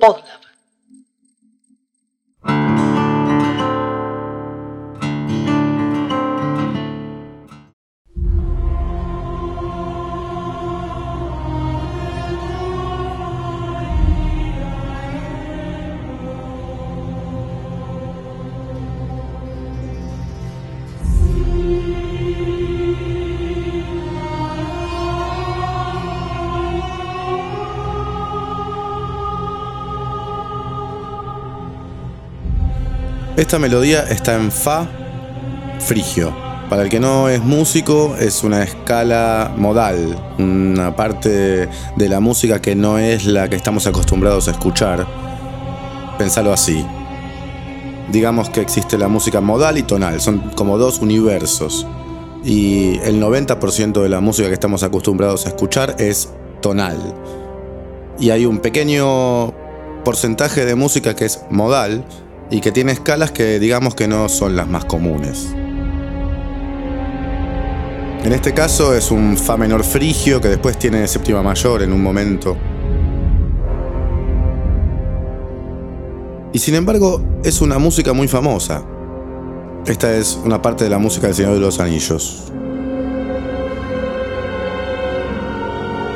Podlove. Esta melodía está en Fa frigio. Para el que no es músico, es una escala modal, una parte de la música que no es la que estamos acostumbrados a escuchar. Pensalo así. Digamos que existe la música modal y tonal, son como dos universos. Y el 90% de la música que estamos acostumbrados a escuchar es tonal. Y hay un pequeño porcentaje de música que es modal, y que tiene escalas que digamos que no son las más comunes. En este caso es un Fa menor frigio que después tiene séptima mayor en un momento. Y sin embargo es una música muy famosa. Esta es una parte de la música del Señor de los Anillos.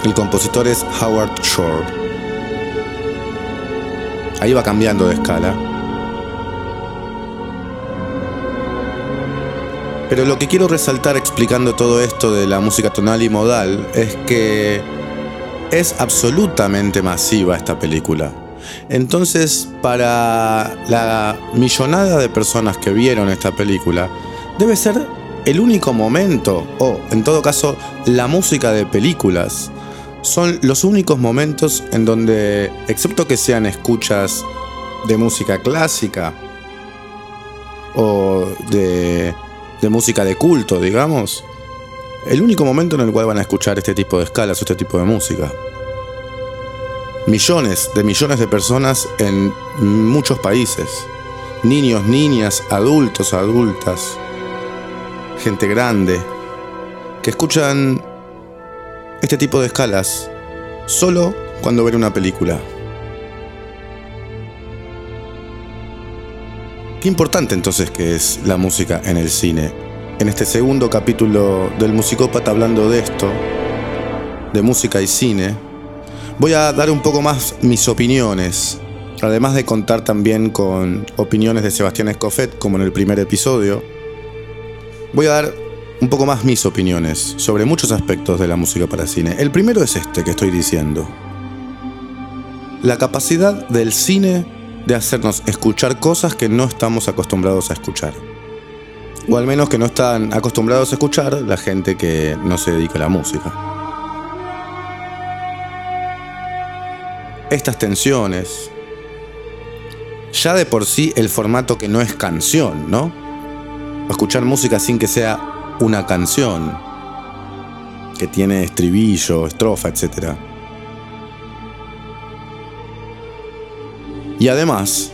El compositor es Howard Shore. Ahí va cambiando de escala. Pero lo que quiero resaltar explicando todo esto de la música tonal y modal es que es absolutamente masiva esta película. Entonces, para la millonada de personas que vieron esta película, debe ser el único momento, o en todo caso, la música de películas, son los únicos momentos en donde, excepto que sean escuchas de música clásica o de de música de culto, digamos, el único momento en el cual van a escuchar este tipo de escalas o este tipo de música. Millones de millones de personas en muchos países. Niños, niñas, adultos, adultas, gente grande, que escuchan este tipo de escalas solo cuando ven una película. Qué importante entonces que es la música en el cine. En este segundo capítulo del Musicópata hablando de esto, de música y cine, voy a dar un poco más mis opiniones, además de contar también con opiniones de Sebastián Escoffet, como en el primer episodio. Voy a dar un poco más mis opiniones sobre muchos aspectos de la música para cine. El primero es este que estoy diciendo. La capacidad del cine de hacernos escuchar cosas que no estamos acostumbrados a escuchar. O al menos que no están acostumbrados a escuchar la gente que no se dedica a la música. Estas tensiones, ya de por sí el formato que no es canción, ¿no? escuchar música sin que sea una canción, que tiene estribillo, estrofa, etcétera Y además,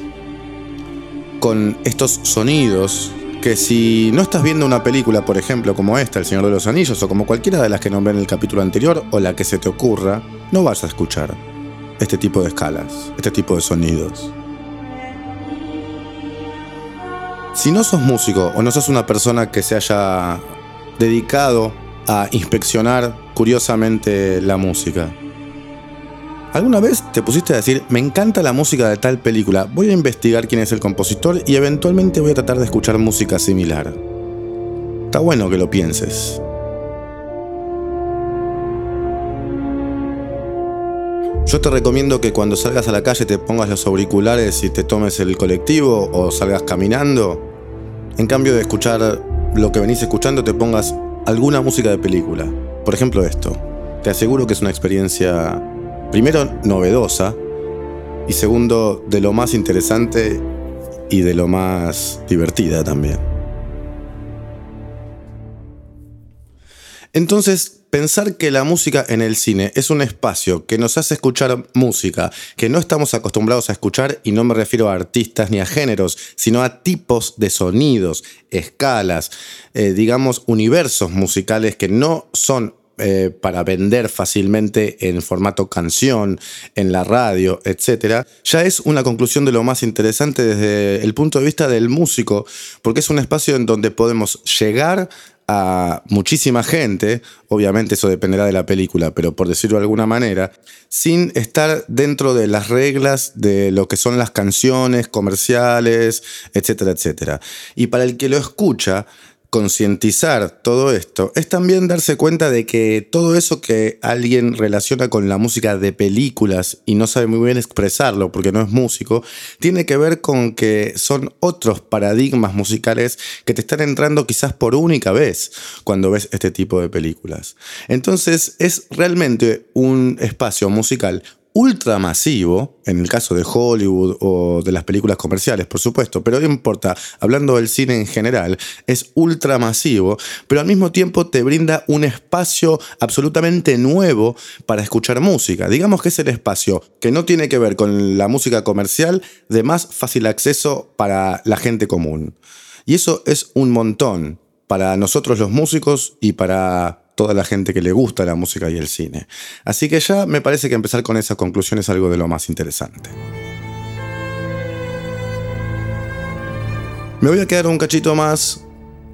con estos sonidos que si no estás viendo una película, por ejemplo, como esta, El Señor de los Anillos, o como cualquiera de las que nombré en el capítulo anterior, o la que se te ocurra, no vas a escuchar este tipo de escalas, este tipo de sonidos. Si no sos músico o no sos una persona que se haya dedicado a inspeccionar curiosamente la música, ¿Alguna vez te pusiste a decir, me encanta la música de tal película, voy a investigar quién es el compositor y eventualmente voy a tratar de escuchar música similar? Está bueno que lo pienses. Yo te recomiendo que cuando salgas a la calle te pongas los auriculares y te tomes el colectivo o salgas caminando. En cambio de escuchar lo que venís escuchando, te pongas alguna música de película. Por ejemplo esto. Te aseguro que es una experiencia primero novedosa y segundo de lo más interesante y de lo más divertida también. Entonces, pensar que la música en el cine es un espacio que nos hace escuchar música que no estamos acostumbrados a escuchar, y no me refiero a artistas ni a géneros, sino a tipos de sonidos, escalas, eh, digamos, universos musicales que no son eh, para vender fácilmente en formato canción, en la radio, etc., ya es una conclusión de lo más interesante desde el punto de vista del músico, porque es un espacio en donde podemos llegar a muchísima gente, obviamente eso dependerá de la película, pero por decirlo de alguna manera, sin estar dentro de las reglas de lo que son las canciones comerciales, etcétera, etcétera. Y para el que lo escucha, concientizar todo esto es también darse cuenta de que todo eso que alguien relaciona con la música de películas y no sabe muy bien expresarlo porque no es músico, tiene que ver con que son otros paradigmas musicales que te están entrando quizás por única vez cuando ves este tipo de películas. Entonces es realmente un espacio musical ultramasivo, en el caso de Hollywood o de las películas comerciales, por supuesto, pero no importa, hablando del cine en general, es ultramasivo, pero al mismo tiempo te brinda un espacio absolutamente nuevo para escuchar música. Digamos que es el espacio que no tiene que ver con la música comercial de más fácil acceso para la gente común. Y eso es un montón para nosotros los músicos y para toda la gente que le gusta la música y el cine. Así que ya me parece que empezar con esa conclusión es algo de lo más interesante. Me voy a quedar un cachito más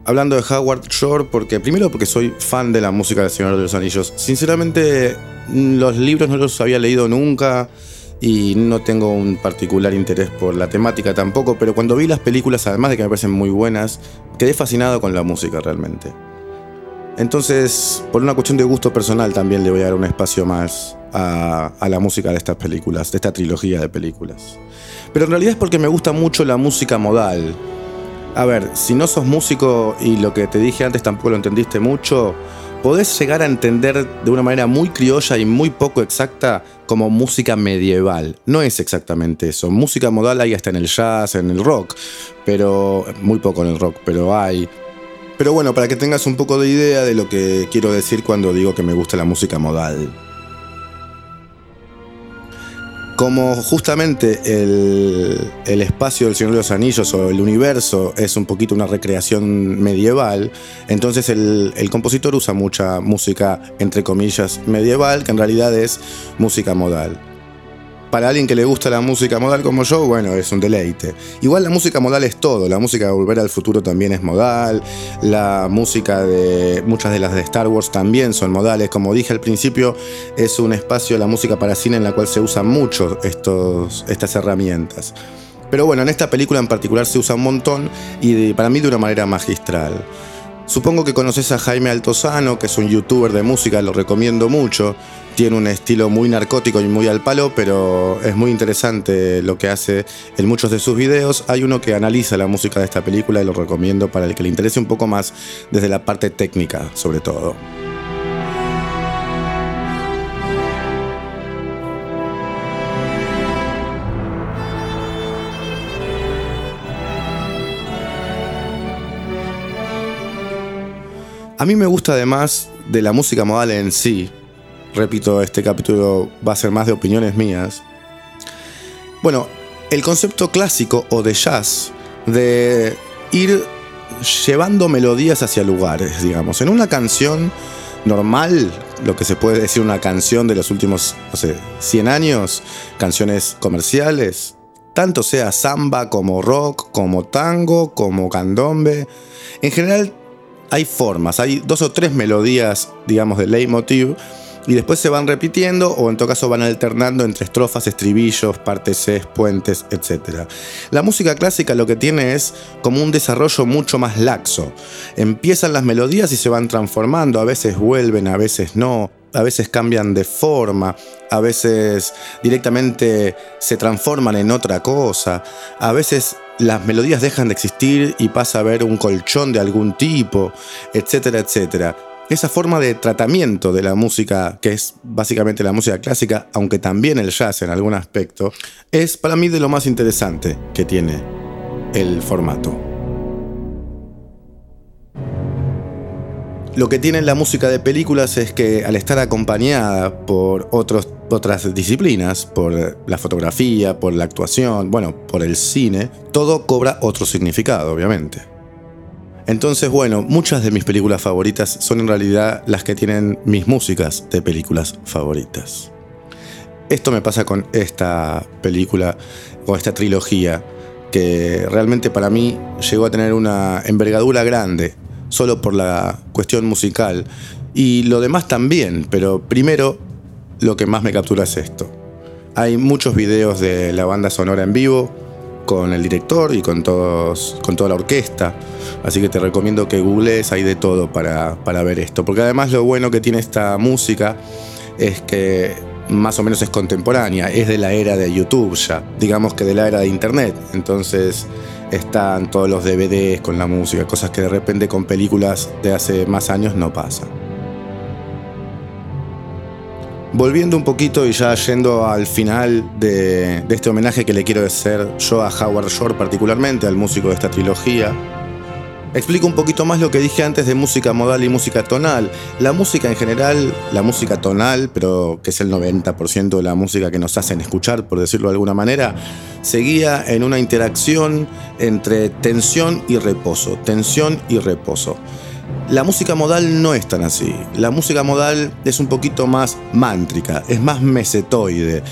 hablando de Howard Shore porque primero porque soy fan de la música del Señor de los Anillos. Sinceramente los libros no los había leído nunca y no tengo un particular interés por la temática tampoco, pero cuando vi las películas, además de que me parecen muy buenas, quedé fascinado con la música realmente. Entonces, por una cuestión de gusto personal, también le voy a dar un espacio más a, la música de estas películas, de esta trilogía de películas. Pero en realidad es porque me gusta mucho la música modal. A ver, si no sos músico y lo que te dije antes tampoco lo entendiste mucho, podés llegar a entender de una manera muy criolla y muy poco exacta como música medieval. No es exactamente eso. Música modal hay hasta en el jazz, en el rock, pero muy poco en el rock, pero hay. Pero bueno, para que tengas un poco de idea de lo que quiero decir cuando digo que me gusta la música modal. Como justamente el, espacio del Señor de los Anillos o el universo es un poquito una recreación medieval, entonces el, el compositor usa mucha música, entre comillas, medieval, que en realidad es música modal para alguien que le gusta la música modal como yo, bueno, es un deleite. Igual la música modal es todo, la música de Volver al Futuro también es modal, la música de muchas de las de Star Wars también son modales, como dije al principio, es un espacio de la música para cine en la cual se usan mucho estos, estas herramientas. Pero bueno, en esta película en particular se usa un montón y para mí de una manera magistral. Supongo que conoces a Jaime Altozano, que es un youtuber de música, lo recomiendo mucho. Tiene un estilo muy narcótico y muy al palo, pero es muy interesante lo que hace en muchos de sus videos. Hay uno que analiza la música de esta película y lo recomiendo para el que le interese un poco más desde la parte técnica, sobre todo. A mí me gusta además de la música modal en sí. Repito, este capítulo va a ser más de opiniones mías. Bueno, el concepto clásico o de jazz de ir llevando melodías hacia lugares, digamos. En una canción normal, lo que se puede decir una canción de los últimos, no sé, 100 años, canciones comerciales, tanto sea samba como rock, como tango, como candombe, en general hay formas, hay dos o tres melodías, digamos, de leitmotiv, y después se van repitiendo o en todo caso van alternando entre estrofas, estribillos, partes puentes, etc. La música clásica lo que tiene es como un desarrollo mucho más laxo. Empiezan las melodías y se van transformando, a veces vuelven, a veces no, a veces cambian de forma, a veces directamente se transforman en otra cosa, a veces las melodías dejan de existir y pasa a haber un colchón de algún tipo, etcétera, etcétera. Esa forma de tratamiento de la música, que es básicamente la música clásica, aunque también el jazz en algún aspecto, es para mí de lo más interesante que tiene el formato. Lo que tiene la música de películas es que al estar acompañada por otras disciplinas, por la fotografía, por la actuación, bueno, por el cine, todo cobra otro significado, obviamente. Entonces, bueno, muchas de mis películas favoritas son en realidad las que tienen mis músicas de películas favoritas. Esto me pasa con esta película o esta trilogía que realmente para mí llegó a tener una envergadura grande solo por la cuestión musical y lo demás también, pero primero lo que más me captura es esto. Hay muchos videos de la banda sonora en vivo con el director y con, todos, con toda la orquesta, así que te recomiendo que googlees, hay de todo para, para ver esto, porque además lo bueno que tiene esta música es que más o menos es contemporánea, es de la era de YouTube ya, digamos que de la era de Internet. Entonces están todos los DVDs con la música, cosas que de repente con películas de hace más años no pasan. Volviendo un poquito y ya yendo al final de, este homenaje que le quiero hacer yo a Howard Shore particularmente, al músico de esta trilogía, Explico un poquito más lo que dije antes de música modal y música tonal. La música en general, la música tonal, pero que es el 90% de la música que nos hacen escuchar, por decirlo de alguna manera, seguía en una interacción entre tensión y reposo, tensión y reposo. La música modal no es tan así. La música modal es un poquito más mántrica, es más mesetoide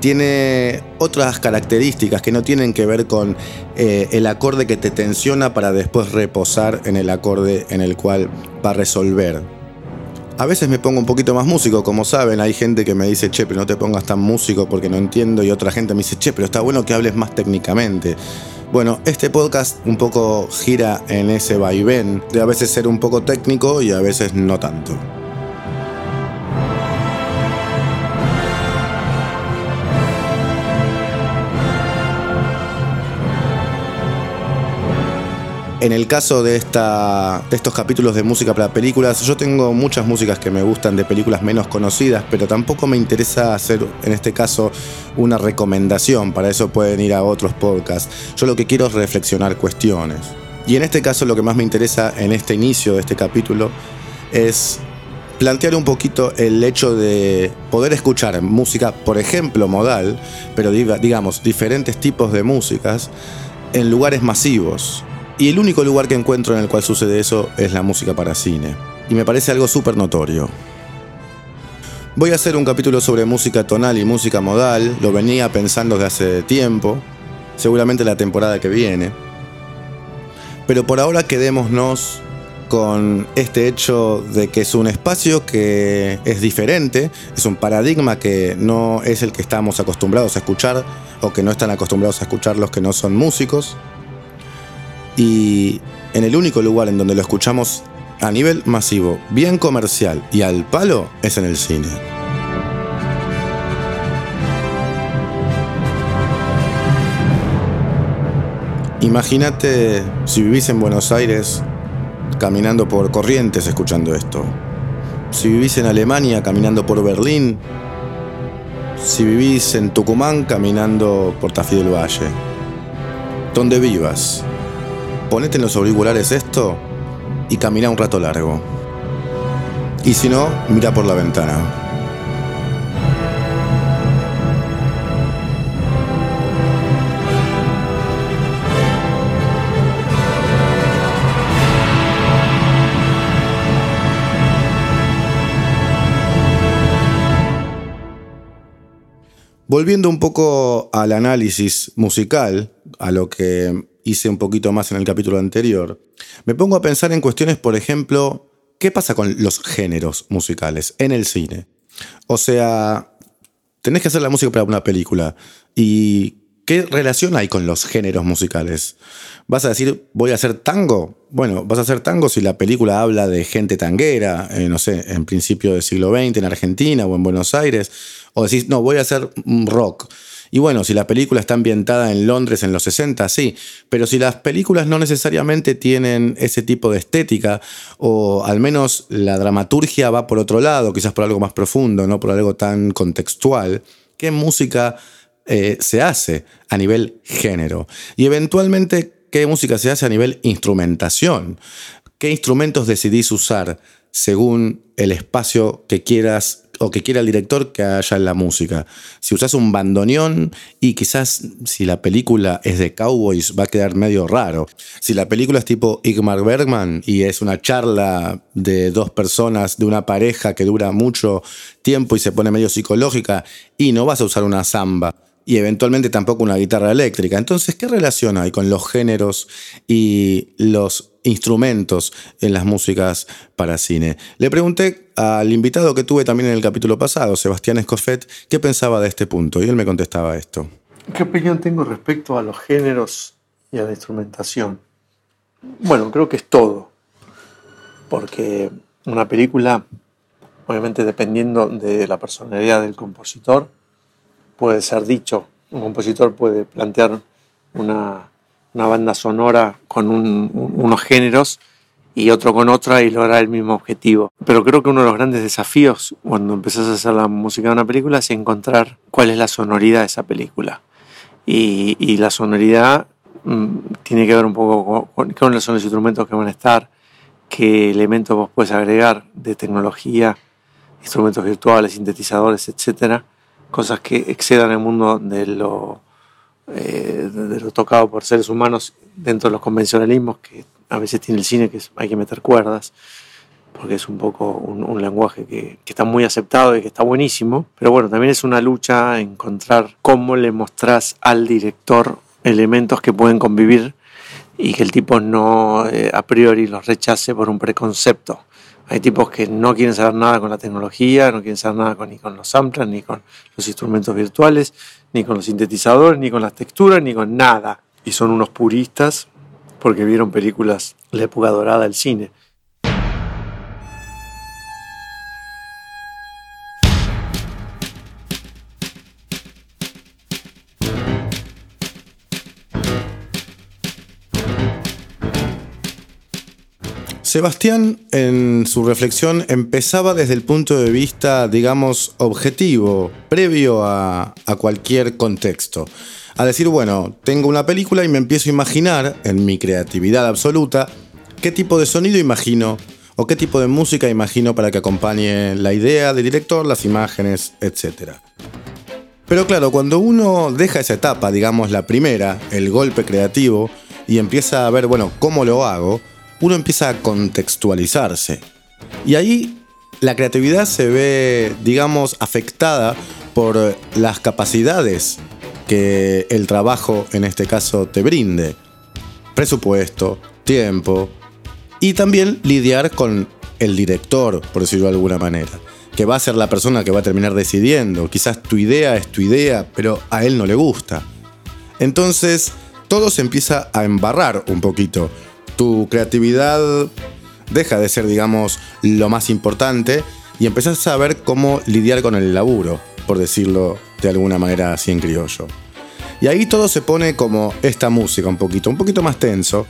tiene otras características que no tienen que ver con eh, el acorde que te tensiona para después reposar en el acorde en el cual va a resolver. A veces me pongo un poquito más músico, como saben, hay gente que me dice, che, pero no te pongas tan músico porque no entiendo, y otra gente me dice, che, pero está bueno que hables más técnicamente. Bueno, este podcast un poco gira en ese vaivén de a veces ser un poco técnico y a veces no tanto. En el caso de, estos capítulos de música para películas, yo tengo muchas músicas que me gustan de películas menos conocidas, pero tampoco me interesa hacer en este caso una recomendación, para eso pueden ir a otros podcasts. Yo lo que quiero es reflexionar cuestiones. Y en este caso lo que más me interesa en este inicio de este capítulo es plantear un poquito el hecho de poder escuchar música, por ejemplo, modal, pero digamos, diferentes tipos de músicas en lugares masivos, y el único lugar que encuentro en el cual sucede eso es la música para cine. Y me parece algo súper notorio. Voy a hacer un capítulo sobre música tonal y música modal, lo venía pensando desde hace tiempo, seguramente la temporada que viene. Pero por ahora quedémonos con este hecho de que es un espacio que es diferente, es un paradigma que no es el que estamos acostumbrados a escuchar o que no están acostumbrados a escuchar los que no son músicos y en el único lugar en donde lo escuchamos a nivel masivo, bien comercial y al palo es en el cine. Imagínate si vivís en Buenos Aires caminando por Corrientes escuchando esto. Si vivís en Alemania caminando por Berlín. Si vivís en Tucumán caminando por Tafí del Valle. Donde vivas, ponete en los auriculares esto y camina un rato largo. Y si no, mira por la ventana. Volviendo un poco al análisis musical, a lo que hice un poquito más en el capítulo anterior, me pongo a pensar en cuestiones, por ejemplo, ¿qué pasa con los géneros musicales en el cine? O sea, tenés que hacer la música para una película y ¿qué relación hay con los géneros musicales? ¿Vas a decir, voy a hacer tango? Bueno, vas a hacer tango si la película habla de gente tanguera, eh, no sé, en principio del siglo XX en Argentina o en Buenos Aires, o decís, no, voy a hacer rock. Y bueno, si la película está ambientada en Londres en los 60, sí, pero si las películas no necesariamente tienen ese tipo de estética, o al menos la dramaturgia va por otro lado, quizás por algo más profundo, no por algo tan contextual, ¿qué música eh, se hace a nivel género? Y eventualmente, ¿qué música se hace a nivel instrumentación? ¿Qué instrumentos decidís usar según el espacio que quieras o que quiera el director que haya en la música. Si usas un bandoneón y quizás si la película es de cowboys va a quedar medio raro. Si la película es tipo Igmar Bergman y es una charla de dos personas, de una pareja que dura mucho tiempo y se pone medio psicológica y no vas a usar una samba y eventualmente tampoco una guitarra eléctrica. Entonces, ¿qué relación hay con los géneros y los instrumentos en las músicas para cine? Le pregunté al invitado que tuve también en el capítulo pasado, Sebastián Escoffet, qué pensaba de este punto y él me contestaba esto. ¿Qué opinión tengo respecto a los géneros y a la instrumentación? Bueno, creo que es todo, porque una película, obviamente dependiendo de la personalidad del compositor, puede ser dicho. Un compositor puede plantear una, banda sonora con unos géneros y otro con otra y lograr el mismo objetivo. Pero creo que uno de los grandes desafíos cuando empezás a hacer la música de una película es encontrar cuál es la sonoridad de esa película. Y, la sonoridad mm, tiene que ver un poco con, cuáles son los instrumentos que van a estar, qué elementos vos puedes agregar de tecnología, instrumentos virtuales, sintetizadores, etcétera cosas que excedan el mundo de lo, eh, de lo tocado por seres humanos dentro de los convencionalismos que a veces tiene el cine, que hay que meter cuerdas, porque es un poco un, lenguaje que, está muy aceptado y que está buenísimo, pero bueno, también es una lucha encontrar cómo le mostrás al director elementos que pueden convivir y que el tipo no eh, a priori los rechace por un preconcepto. Hay tipos que no quieren saber nada con la tecnología, no quieren saber nada ni con los samplers, ni con los instrumentos virtuales, ni con los sintetizadores, ni con las texturas, ni con nada. Y son unos puristas porque vieron películas de la época dorada del cine. Sebastián en su reflexión empezaba desde el punto de vista, digamos, objetivo, previo a, cualquier contexto. A decir, bueno, tengo una película y me empiezo a imaginar, en mi creatividad absoluta, qué tipo de sonido imagino o qué tipo de música imagino para que acompañe la idea del director, las imágenes, etc. Pero claro, cuando uno deja esa etapa, digamos la primera, el golpe creativo, y empieza a ver, bueno, cómo lo hago, uno empieza a contextualizarse. Y ahí la creatividad se ve, digamos, afectada por las capacidades que el trabajo en este caso te brinde. Presupuesto, tiempo y también lidiar con el director, por decirlo de alguna manera, que va a ser la persona que va a terminar decidiendo. Quizás tu idea es tu idea, pero a él no le gusta. Entonces, todo se empieza a embarrar un poquito tu creatividad deja de ser, digamos, lo más importante y empezás a saber cómo lidiar con el laburo, por decirlo de alguna manera así en criollo. Y ahí todo se pone como esta música un poquito, un poquito más tenso,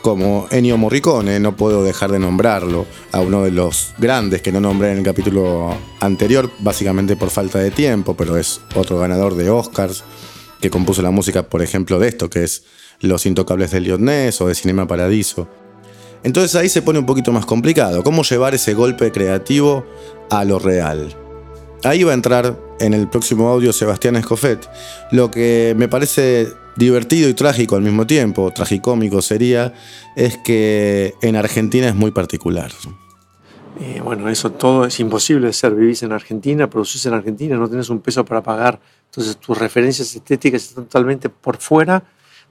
como Ennio Morricone, no puedo dejar de nombrarlo, a uno de los grandes que no nombré en el capítulo anterior, básicamente por falta de tiempo, pero es otro ganador de Oscars, que compuso la música, por ejemplo, de esto, que es los Intocables de Lyonnais o de Cinema Paradiso. Entonces ahí se pone un poquito más complicado, cómo llevar ese golpe creativo a lo real. Ahí va a entrar en el próximo audio Sebastián Escoffet. Lo que me parece divertido y trágico al mismo tiempo, tragicómico sería, es que en Argentina es muy particular. Eh, bueno, eso todo es imposible de ser. Vivís en Argentina, producís en Argentina, no tenés un peso para pagar. Entonces tus referencias estéticas están totalmente por fuera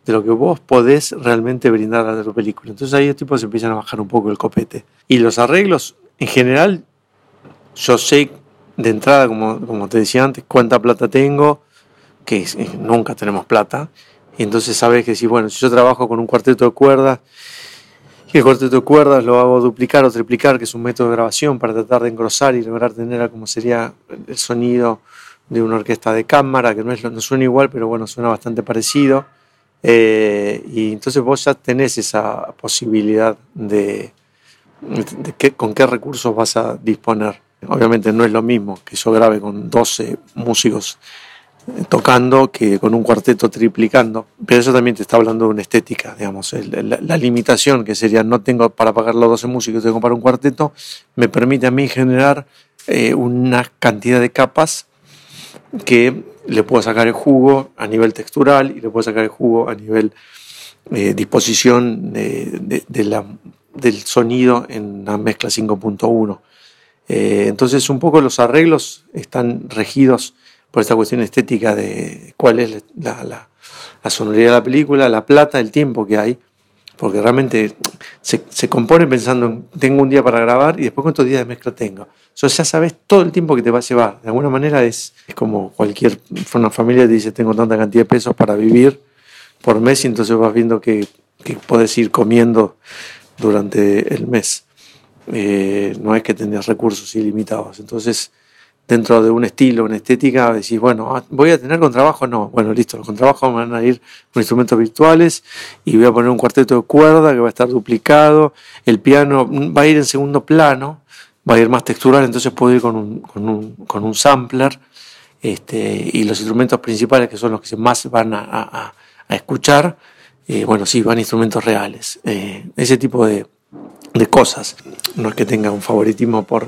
de lo que vos podés realmente brindar a tu película. Entonces ahí los tipos empiezan a bajar un poco el copete. Y los arreglos, en general, yo sé de entrada, como, como te decía antes, cuánta plata tengo, que nunca tenemos plata. Y entonces sabes que si, bueno, si yo trabajo con un cuarteto de cuerdas, y el cuarteto de cuerdas lo hago duplicar o triplicar, que es un método de grabación para tratar de engrosar y lograr tener como sería el sonido de una orquesta de cámara, que no, es, no suena igual, pero bueno, suena bastante parecido. Eh, y entonces vos ya tenés esa posibilidad de, de con qué recursos vas a disponer. Obviamente no es lo mismo que yo grabe con 12 músicos eh, tocando que con un cuarteto triplicando, pero eso también te está hablando de una estética, digamos, la, limitación que sería no tengo para pagar los 12 músicos, tengo para un cuarteto, me permite a mí generar eh, una cantidad de capas que le puedo sacar el jugo a nivel textural y le puedo sacar el jugo a nivel eh, disposición de, del sonido en la mezcla 5.1. Eh, entonces un poco los arreglos están regidos por esta cuestión estética de cuál es la, la sonoridad de la película, la plata, el tiempo que hay porque realmente se, se, compone pensando en tengo un día para grabar y después cuántos días de mezcla tengo. Eso ya sabes todo el tiempo que te va a llevar. De alguna manera es, es como cualquier una familia te dice tengo tanta cantidad de pesos para vivir por mes y entonces vas viendo que, que puedes ir comiendo durante el mes. Eh, no es que tengas recursos ilimitados. Entonces dentro de un estilo, una estética, decís, bueno, ah, voy a tener contrabajo, no, bueno, listo, los contrabajos van a ir con instrumentos virtuales y voy a poner un cuarteto de cuerda que va a estar duplicado, el piano va a ir en segundo plano, va a ir más textural, entonces puedo ir con un, con un, sampler, este, y los instrumentos principales, que son los que más van a escuchar, eh, bueno, sí, van instrumentos reales, eh, ese tipo de, de cosas. No es que tenga un favoritismo por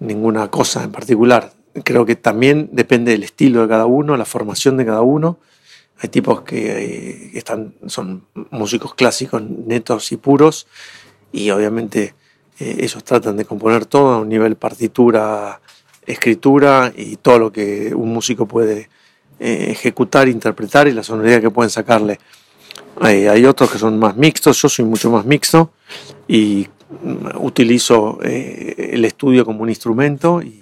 ninguna cosa en particular. Creo que también depende del estilo de cada uno, la formación de cada uno. Hay tipos que eh, están, son músicos clásicos netos y puros y obviamente eh, ellos tratan de componer todo a un nivel partitura, escritura y todo lo que un músico puede eh, ejecutar, interpretar y la sonoridad que pueden sacarle. Hay, hay, otros que son más mixtos, yo soy mucho más mixto y utilizo eh, el estudio como un instrumento y,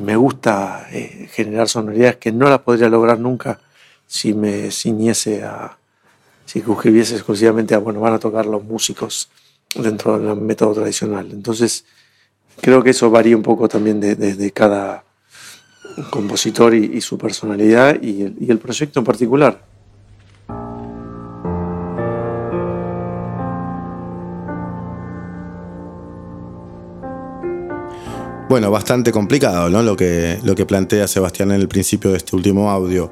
me gusta eh, generar sonoridades que no las podría lograr nunca si me ciñese a, si escribiese exclusivamente a, bueno, van a tocar los músicos dentro del método tradicional. Entonces, creo que eso varía un poco también de, cada compositor y, su personalidad y el proyecto en particular. Bueno, bastante complicado, ¿no? Lo que, lo que plantea Sebastián en el principio de este último audio,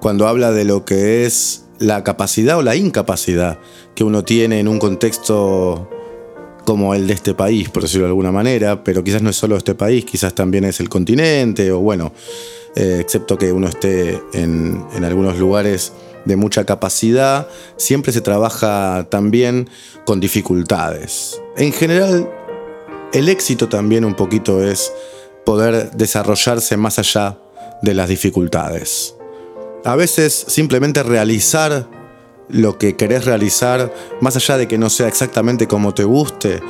cuando habla de lo que es la capacidad o la incapacidad que uno tiene en un contexto como el de este país, por decirlo de alguna manera, pero quizás no es solo este país, quizás también es el continente, o bueno, eh, excepto que uno esté en, en algunos lugares de mucha capacidad, siempre se trabaja también con dificultades. En general, el éxito también un poquito es poder desarrollarse más allá de las dificultades. A veces simplemente realizar lo que querés realizar, más allá de que no sea exactamente como te guste,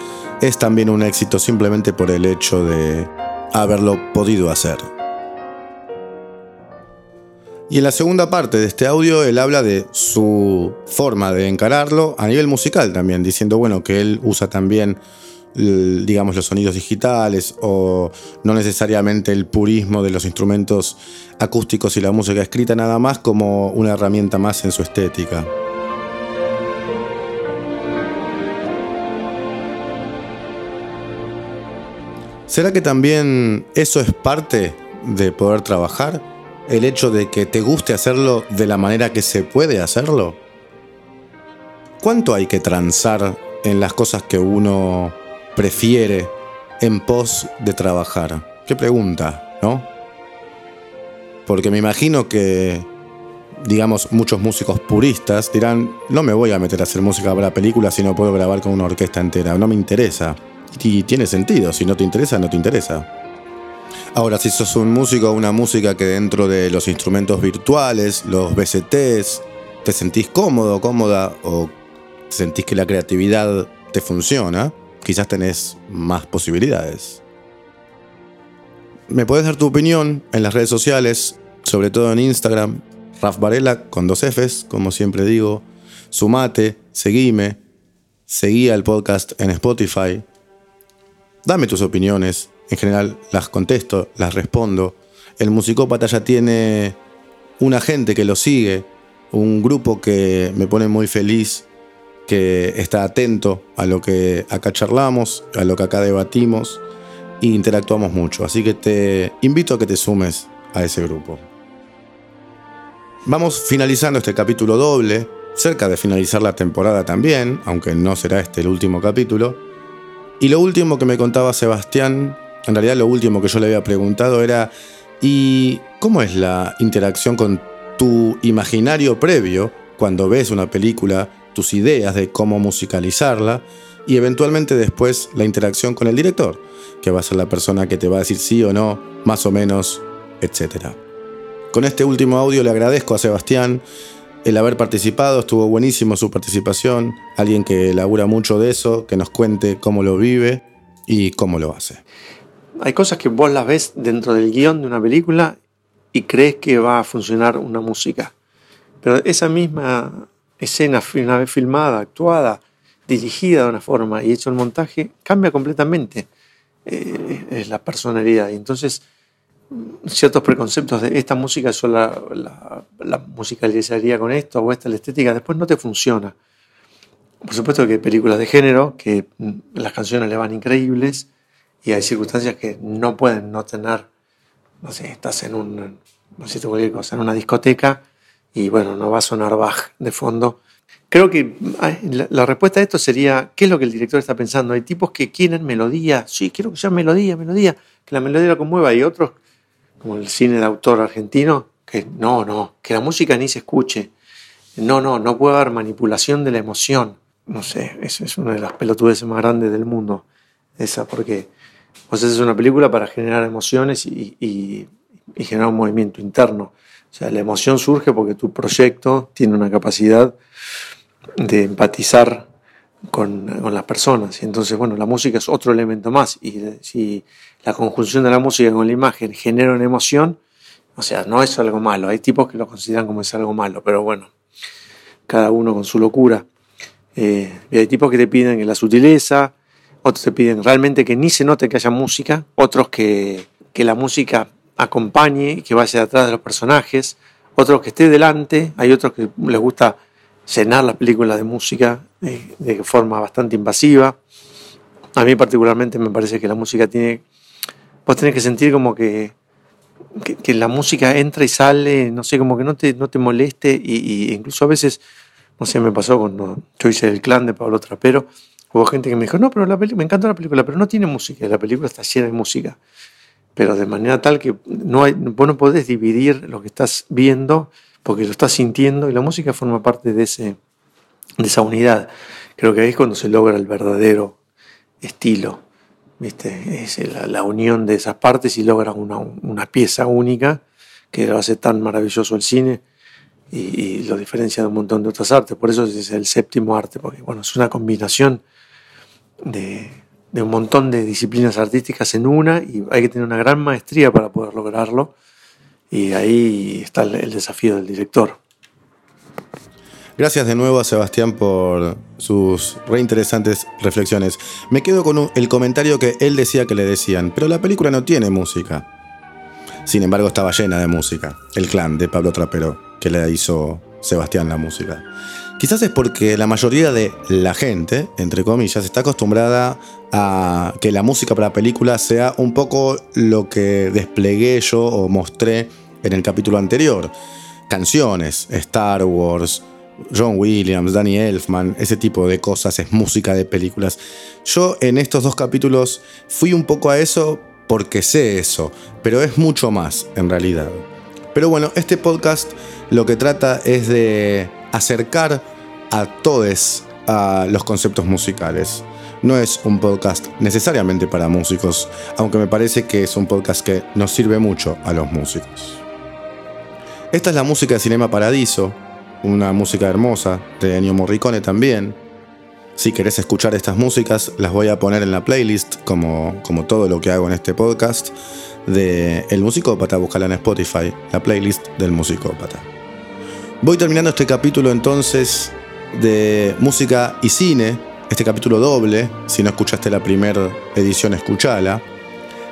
es también un éxito simplemente por el hecho de haberlo podido hacer. Y en la segunda parte de este audio él habla de su forma de encararlo a nivel musical también, diciendo bueno que él usa también digamos, los sonidos digitales o no necesariamente el purismo de los instrumentos acústicos y la música escrita nada más como una herramienta más en su estética. ¿Será que también eso es parte de poder trabajar? ¿El hecho de que te guste hacerlo de la manera que se puede hacerlo? ¿Cuánto hay que transar en las cosas que uno prefiere en pos de trabajar? Qué pregunta, ¿no? Porque me imagino que, digamos, muchos músicos puristas dirán, no me voy a meter a hacer música para películas si no puedo grabar con una orquesta entera, no me interesa. Y tiene sentido, si no te interesa, no te interesa. Ahora, si sos un músico o una música que dentro de los instrumentos virtuales, los BCTs, te sentís cómodo, cómoda o sentís que la creatividad te funciona, quizás tenés más posibilidades. Me puedes dar tu opinión en las redes sociales, sobre todo en Instagram, Raf Varela con dos Fs, como siempre digo. Sumate, seguime, seguí al podcast en Spotify. Dame tus opiniones, en general las contesto, las respondo. El Musicópata ya tiene una gente que lo sigue, un grupo que me pone muy feliz que está atento a lo que acá charlamos, a lo que acá debatimos e interactuamos mucho. Así que te invito a que te sumes a ese grupo. Vamos finalizando este capítulo doble, cerca de finalizar la temporada también, aunque no será este el último capítulo. Y lo último que me contaba Sebastián En realidad lo último que yo le había preguntado era, ¿y cómo es la interacción con tu imaginario previo cuando ves una película, tus ideas de cómo musicalizarla y eventualmente después la interacción con el director, que va a ser la persona que te va a decir sí o no, más o menos, etc. Con este último audio le agradezco a Sebastián el haber participado, estuvo buenísimo su participación, alguien que labura mucho de eso, que nos cuente cómo lo vive y cómo lo hace. Hay cosas que vos las ves dentro del guion de una película y crees que va a funcionar una música. Pero esa misma escena, una vez filmada, actuada, dirigida de una forma y hecho el montaje, cambia completamente eh, la personalidad. Y entonces, ciertos preconceptos de esta música yo la, la, musicalizaría con esto o esta la estética, después no te funciona. Por supuesto que hay películas de género que mm, las canciones le van increíbles y hay circunstancias que no pueden no tener, no sé, estás en un, no sé, cualquier cosa, en una discoteca y bueno, no va a sonar Bach de fondo. Creo que la, respuesta a esto sería, ¿qué es lo que el director está pensando? Hay tipos que quieren melodía, sí, quiero que sea melodía, melodía, que la melodía la conmueva, y otros, como el cine de autor argentino, que no, no, que la música ni se escuche. No, no, no puede haber manipulación de la emoción. No sé, eso es una de las pelotudes más grandes del mundo, esa, porque vos haces una película para generar emociones y, generar un movimiento interno. O sea, la emoción surge porque tu proyecto tiene una capacidad de empatizar con, las personas. Y entonces, bueno, la música es otro elemento más. Y si la conjunción de la música con la imagen genera una emoción, o sea, no es algo malo. Hay tipos que lo consideran como es algo malo, pero bueno, cada uno con su locura. Eh, y hay tipos que te piden la sutileza, otros te piden realmente que ni se note que haya música, otros que, que la música acompañe, que vaya detrás de los personajes, otros que esté delante, hay otros que les gusta llenar las películas de música eh, de forma bastante invasiva. A mí particularmente me parece que la música tiene, vos tenés que sentir como que, que, la música entra y sale, no sé, como que no te, no te moleste y, incluso a veces, no sé, me pasó cuando yo hice El Clan de Pablo Trapero, Hubo gente que me dijo, no, pero la me encanta la película, pero no tiene música. La película está llena de música. Pero de manera tal que no hay, vos no podés dividir lo que estás viendo porque lo estás sintiendo y la música forma parte de, ese, de esa unidad. Creo que ahí es cuando se logra el verdadero estilo. ¿viste? Es la, unión de esas partes y logra una, una, pieza única que lo hace tan maravilloso el cine y, y, lo diferencia de un montón de otras artes. Por eso es el séptimo arte, porque bueno, es una combinación de, un montón de disciplinas artísticas en una y hay que tener una gran maestría para poder lograrlo. Y ahí está el, desafío del director. Gracias de nuevo a Sebastián por sus reinteresantes reflexiones. Me quedo con el comentario que él decía que le decían, pero la película no tiene música. Sin embargo, estaba llena de música. El clan de Pablo Trapero, que le hizo Sebastián la música. Quizás es porque la mayoría de la gente, entre comillas, está acostumbrada a que la música para la película sea un poco lo que desplegué yo o mostré en el capítulo anterior. Canciones, Star Wars, John Williams, Danny Elfman, ese tipo de cosas, es música de películas. Yo en estos dos capítulos fui un poco a eso porque sé eso, pero es mucho más en realidad. Pero bueno, este podcast lo que trata es de acercar a todos los conceptos musicales. No es un podcast necesariamente para músicos, aunque me parece que es un podcast que nos sirve mucho a los músicos. Esta es la música de Cinema Paradiso, una música hermosa de Ennio Morricone también. Si querés escuchar estas músicas, las voy a poner en la playlist, como, como todo lo que hago en este podcast, de El Musicópata, búscala en Spotify, la playlist del Musicópata. Voy terminando este capítulo entonces de música y cine, este capítulo doble, si no escuchaste la primera edición, escúchala.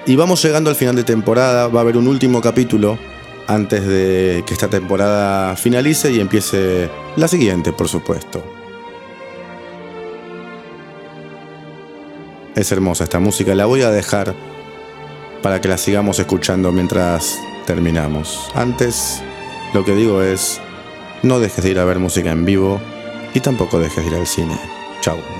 Y vamos llegando al final de temporada, va a haber un último capítulo antes de que esta temporada finalice y empiece la siguiente, por supuesto. Es hermosa esta música, la voy a dejar para que la sigamos escuchando mientras terminamos. Antes, lo que digo es, no dejes de ir a ver música en vivo y tampoco dejes de ir al cine. Chao.